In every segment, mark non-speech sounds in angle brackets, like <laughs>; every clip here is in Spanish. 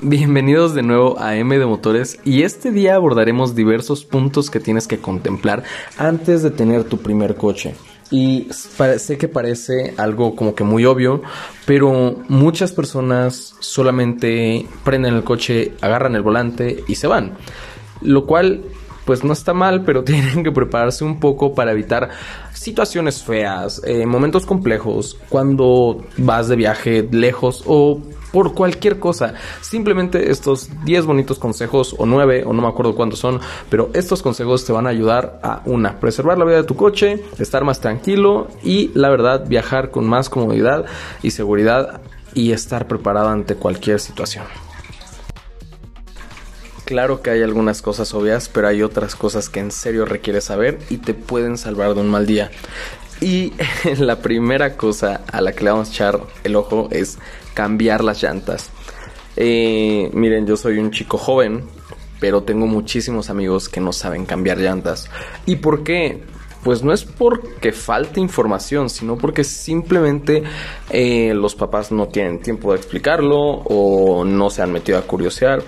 Bienvenidos de nuevo a M de Motores y este día abordaremos diversos puntos que tienes que contemplar antes de tener tu primer coche. Y sé que parece algo como que muy obvio, pero muchas personas solamente prenden el coche, agarran el volante y se van. Lo cual pues no está mal, pero <laughs> tienen que prepararse un poco para evitar situaciones feas, eh, momentos complejos, cuando vas de viaje lejos o por cualquier cosa. Simplemente estos 10 bonitos consejos o 9 o no me acuerdo cuántos son, pero estos consejos te van a ayudar a una, preservar la vida de tu coche, estar más tranquilo y la verdad viajar con más comodidad y seguridad y estar preparado ante cualquier situación. Claro que hay algunas cosas obvias, pero hay otras cosas que en serio requieres saber y te pueden salvar de un mal día. Y <laughs> la primera cosa a la que le vamos a echar el ojo es cambiar las llantas. Eh, miren, yo soy un chico joven, pero tengo muchísimos amigos que no saben cambiar llantas. ¿Y por qué? Pues no es porque falte información, sino porque simplemente eh, los papás no tienen tiempo de explicarlo o no se han metido a curiosear.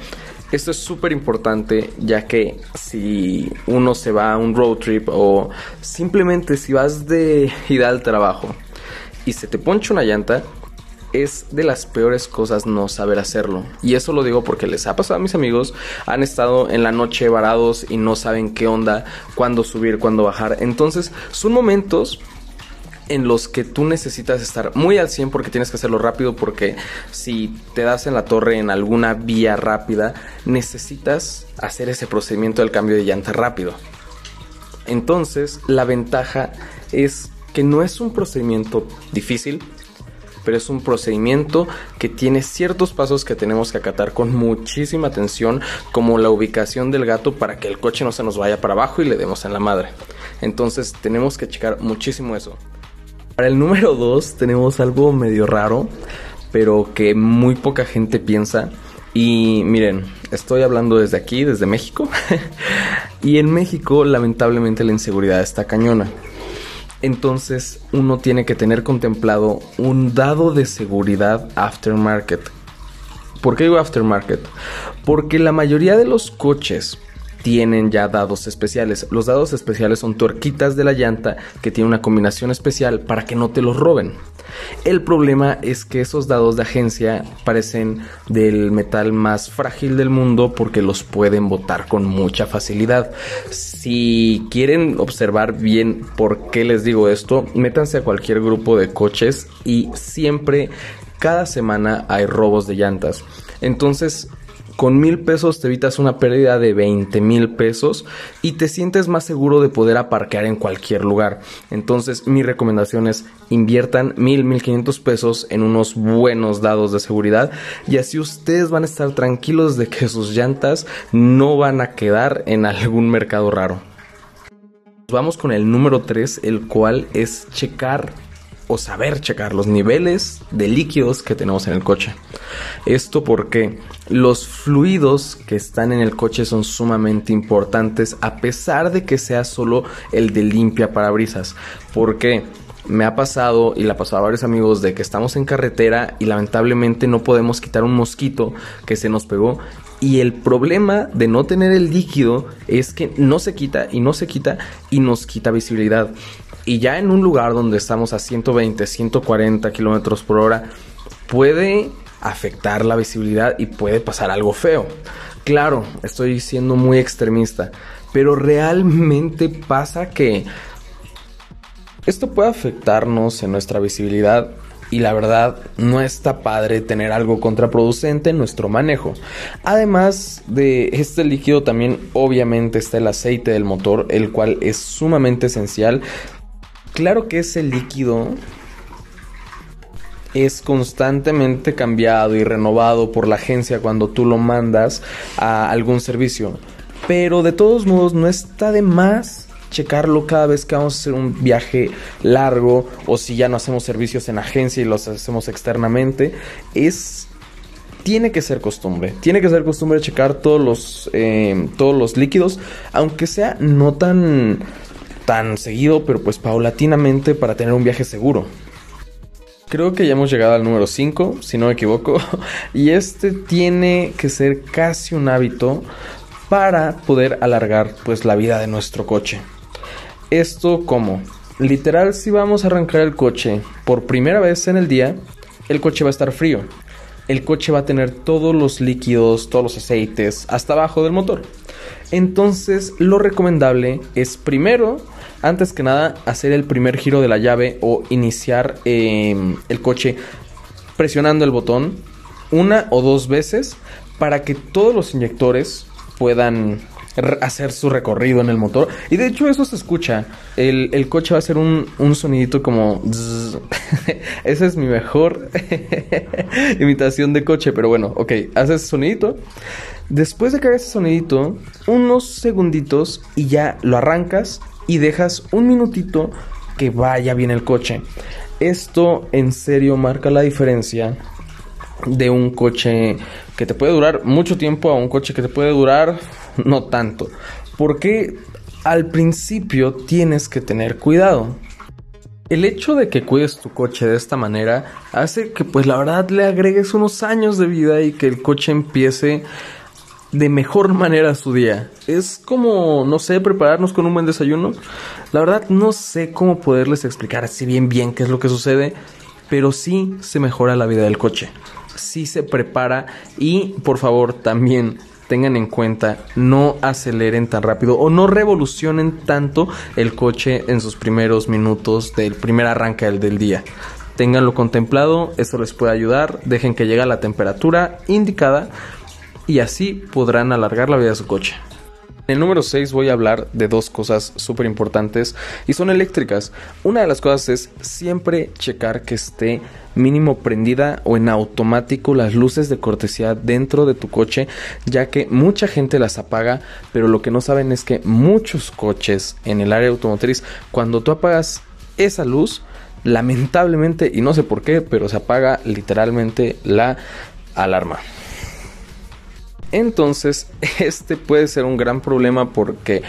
Esto es súper importante ya que si uno se va a un road trip o simplemente si vas de ida al trabajo y se te poncha una llanta, es de las peores cosas no saber hacerlo. Y eso lo digo porque les ha pasado a mis amigos, han estado en la noche varados y no saben qué onda, cuándo subir, cuándo bajar. Entonces son momentos en los que tú necesitas estar muy al 100 porque tienes que hacerlo rápido porque si te das en la torre en alguna vía rápida necesitas hacer ese procedimiento del cambio de llanta rápido. Entonces la ventaja es que no es un procedimiento difícil, pero es un procedimiento que tiene ciertos pasos que tenemos que acatar con muchísima atención, como la ubicación del gato para que el coche no se nos vaya para abajo y le demos en la madre. Entonces tenemos que checar muchísimo eso. Para el número 2 tenemos algo medio raro, pero que muy poca gente piensa. Y miren, estoy hablando desde aquí, desde México. <laughs> y en México lamentablemente la inseguridad está cañona. Entonces uno tiene que tener contemplado un dado de seguridad aftermarket. ¿Por qué digo aftermarket? Porque la mayoría de los coches tienen ya dados especiales. Los dados especiales son tuerquitas de la llanta que tienen una combinación especial para que no te los roben. El problema es que esos dados de agencia parecen del metal más frágil del mundo porque los pueden botar con mucha facilidad. Si quieren observar bien por qué les digo esto, métanse a cualquier grupo de coches y siempre cada semana hay robos de llantas. Entonces con mil pesos te evitas una pérdida de 20 mil pesos y te sientes más seguro de poder aparcar en cualquier lugar. Entonces mi recomendación es inviertan mil, mil quinientos pesos en unos buenos dados de seguridad y así ustedes van a estar tranquilos de que sus llantas no van a quedar en algún mercado raro. Vamos con el número 3, el cual es checar o saber checar los niveles de líquidos que tenemos en el coche. Esto porque los fluidos que están en el coche son sumamente importantes a pesar de que sea solo el de limpia parabrisas. Porque me ha pasado y le ha pasado a varios amigos de que estamos en carretera y lamentablemente no podemos quitar un mosquito que se nos pegó y el problema de no tener el líquido es que no se quita y no se quita y nos quita visibilidad. Y ya en un lugar donde estamos a 120, 140 kilómetros por hora, puede afectar la visibilidad y puede pasar algo feo. Claro, estoy siendo muy extremista, pero realmente pasa que esto puede afectarnos en nuestra visibilidad y la verdad no está padre tener algo contraproducente en nuestro manejo. Además de este líquido también obviamente está el aceite del motor, el cual es sumamente esencial Claro que ese líquido es constantemente cambiado y renovado por la agencia cuando tú lo mandas a algún servicio. Pero de todos modos no está de más checarlo cada vez que vamos a hacer un viaje largo o si ya no hacemos servicios en agencia y los hacemos externamente. Es tiene que ser costumbre. Tiene que ser costumbre checar todos los, eh, todos los líquidos, aunque sea no tan tan seguido, pero pues paulatinamente para tener un viaje seguro. creo que ya hemos llegado al número 5, si no me equivoco. <laughs> Y este tiene que ser casi un hábito para poder alargar pues la vida de nuestro coche. Esto como literal si vamos a arrancar el coche por primera vez en el día, el coche va a estar frío. El coche va a tener todos los líquidos, todos los aceites hasta abajo del motor. Entonces lo recomendable es primero, antes que nada, hacer el primer giro de la llave o iniciar em, el coche presionando el botón una o dos veces para que todos los inyectores puedan hacer su recorrido en el motor. Y de hecho eso se escucha. El, coche va a hacer un, un sonidito como... <laughs> Esa es mi mejor <laughs> imitación de coche. Pero bueno, ok, hace ese sonidito. Después de que haga ese sonidito, unos segunditos y ya lo arrancas y dejas un minutito que vaya bien el coche. Esto en serio marca la diferencia de un coche que te puede durar mucho tiempo a un coche que te puede durar no tanto. Porque al principio tienes que tener cuidado. El hecho de que cuides tu coche de esta manera hace que pues la verdad le agregues unos años de vida y que el coche empiece de mejor <laughs> manera su día. Es como, no sé, prepararnos con un buen desayuno. La verdad no sé cómo poderles explicar así bien bien qué es lo que sucede, pero sí se mejora la vida del coche. Sí se prepara y por favor también tengan en cuenta, no aceleren tan rápido o no revolucionen tanto el coche en sus primeros minutos del primer arranque del, día. Ténganlo contemplado, eso les puede ayudar, dejen que llegue a la temperatura indicada y así podrán alargar la vida de su coche. En el número 6 voy a hablar de dos cosas súper importantes y son eléctricas. Una de las cosas es siempre checar que esté mínimo prendida o en automático las luces de cortesía dentro de tu coche, ya que mucha gente las apaga, pero lo que no saben es que muchos coches en el área automotriz, cuando tú apagas esa luz, lamentablemente, y no sé por qué, pero se apaga literalmente la alarma. Entonces, <laughs> este puede ser un gran problema porque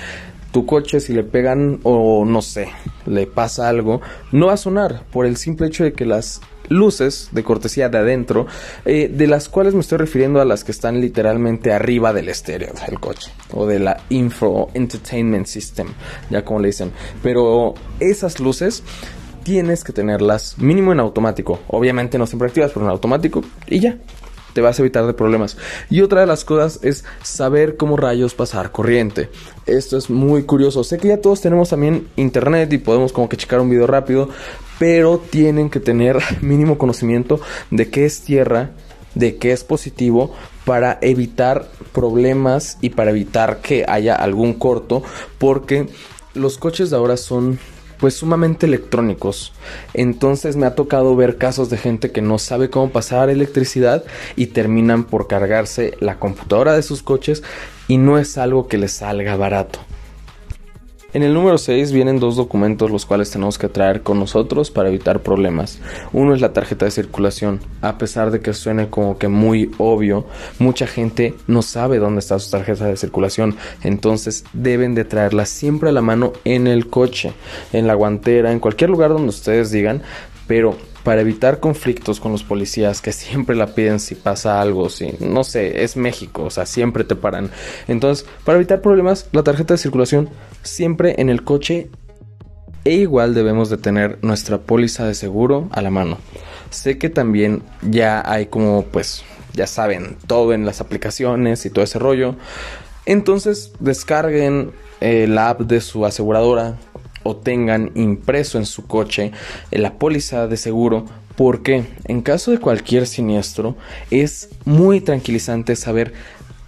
tu coche si le pegan o no sé, le pasa algo, no va a sonar por el simple hecho de que las luces de cortesía de adentro, eh, de las cuales me estoy refiriendo a las que están literalmente arriba del estéreo del coche o de la Info Entertainment System, ya como le dicen. Pero esas luces tienes que tenerlas mínimo en automático, obviamente no siempre activas, pero en automático y ya te vas a evitar de problemas. Y otra de las cosas es saber cómo rayos pasar corriente. Esto es muy curioso. Sé que ya todos tenemos también internet y podemos como que checar un video rápido, pero tienen que tener <laughs> mínimo conocimiento de qué es tierra, de qué es positivo para evitar problemas y para evitar que haya algún corto, porque los coches de ahora son pues sumamente electrónicos. Entonces me ha tocado ver casos de gente que no sabe cómo pasar electricidad y terminan por cargarse la computadora de sus coches y no es algo que les salga barato. En el número 6 vienen dos documentos los cuales tenemos que traer con nosotros para evitar problemas. Uno es la tarjeta de circulación. A pesar de que suene como que muy obvio, mucha gente no sabe dónde está su tarjeta de circulación. Entonces deben de traerla siempre a la mano en el coche, en la guantera, en cualquier lugar donde ustedes digan. Pero para evitar conflictos con los policías que siempre la piden si pasa algo, si no sé, es México, o sea, siempre te paran. Entonces, para evitar problemas, la tarjeta de circulación siempre en el coche e igual debemos de tener nuestra póliza de seguro a la mano. Sé que también ya hay como pues ya saben todo en las aplicaciones y todo ese rollo. Entonces descarguen eh, la app de su aseguradora o tengan impreso en su coche la póliza de seguro porque en caso de cualquier siniestro es muy tranquilizante saber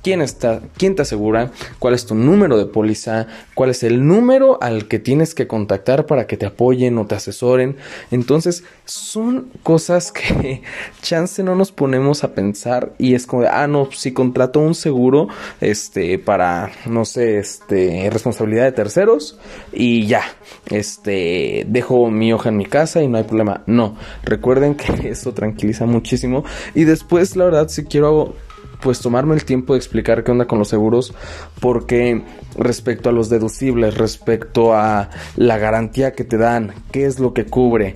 quién está, quién te asegura, cuál es tu número de póliza, cuál es el número al que tienes que contactar para que te apoyen o te asesoren. Entonces, son cosas que <laughs> chance no nos ponemos a pensar y es como, ah, no, si contrato un seguro, este, para, no sé, este, responsabilidad de terceros y ya, este, dejo mi hoja en mi casa y no hay problema. No, recuerden que <laughs> eso tranquiliza muchísimo y después, la verdad, si quiero pues tomarme el tiempo de explicar qué onda con los seguros, porque respecto a los deducibles, respecto a la garantía que te dan, qué es lo que cubre,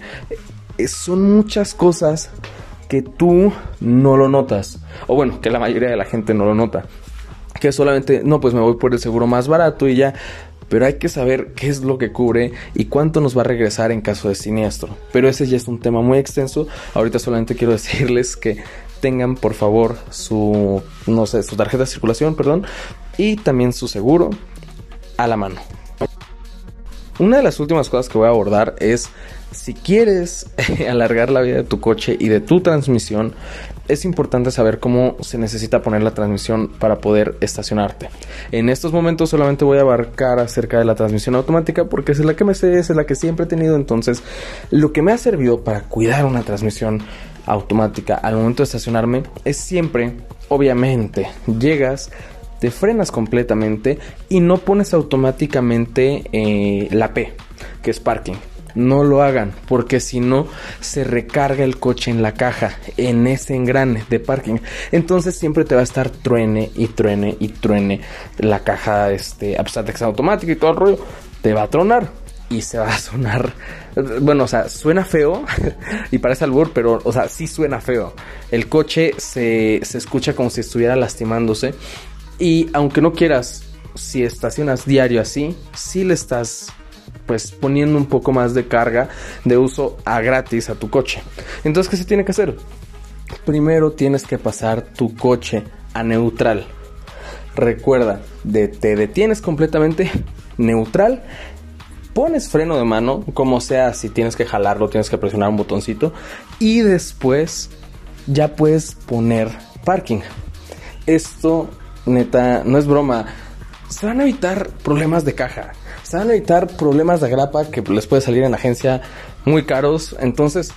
son muchas cosas que tú no lo notas. O bueno, que la mayoría de la gente no lo nota. Que solamente, no, pues me voy por el seguro más barato y ya. Pero hay que saber qué es lo que cubre y cuánto nos va a regresar en caso de siniestro. Pero ese ya es un tema muy extenso. Ahorita solamente quiero decirles que tengan por favor su, no sé, su tarjeta de circulación, perdón, y también su seguro a la mano. Una de las últimas cosas que voy a abordar es si quieres <laughs> alargar la vida de tu coche y de tu transmisión, es importante saber cómo se necesita poner la transmisión para poder estacionarte. En estos momentos solamente voy a abarcar acerca de la transmisión automática porque es la que me sé, es la que siempre he tenido. Entonces, lo que me ha servido para cuidar una transmisión automática al momento de estacionarme es siempre, obviamente, llegas, te frenas completamente y no pones automáticamente eh, la P, que es parking no lo hagan, porque si no se recarga el coche en la caja, en ese engrane de parking. Entonces siempre te va a estar truene y truene y truene la caja, este, a pesar de que automática y todo el rollo, te va a tronar y se va a sonar. Bueno, o sea, suena feo <laughs> y parece albur, pero, o sea, sí suena feo. El coche se, se escucha como si estuviera lastimándose. Y aunque no quieras, si estacionas diario así, sí le estás pues poniendo un poco más de carga de uso a gratis a tu coche. Entonces, ¿qué se tiene que hacer? Primero tienes que pasar tu coche a neutral. Recuerda, de, te detienes completamente neutral, pones freno de mano, como sea, si tienes que jalarlo, tienes que presionar un botoncito y después ya puedes poner parking. Esto, neta, no es broma. Se van a evitar problemas de caja se van a evitar problemas de grapa que les puede salir en la agencia muy caros. Entonces,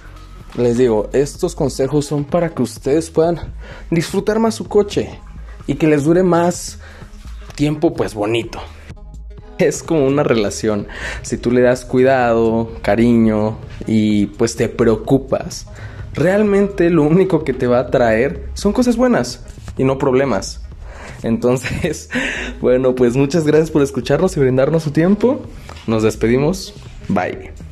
les digo, estos consejos son para que ustedes puedan disfrutar más su coche y que les dure más tiempo, pues bonito. <laughs> Es como una relación. Si tú le das cuidado, cariño y pues te preocupas, realmente lo único que te va a traer son cosas buenas y no problemas. Entonces, <laughs> bueno, pues muchas gracias por escucharnos y brindarnos su tiempo. Nos despedimos. Bye.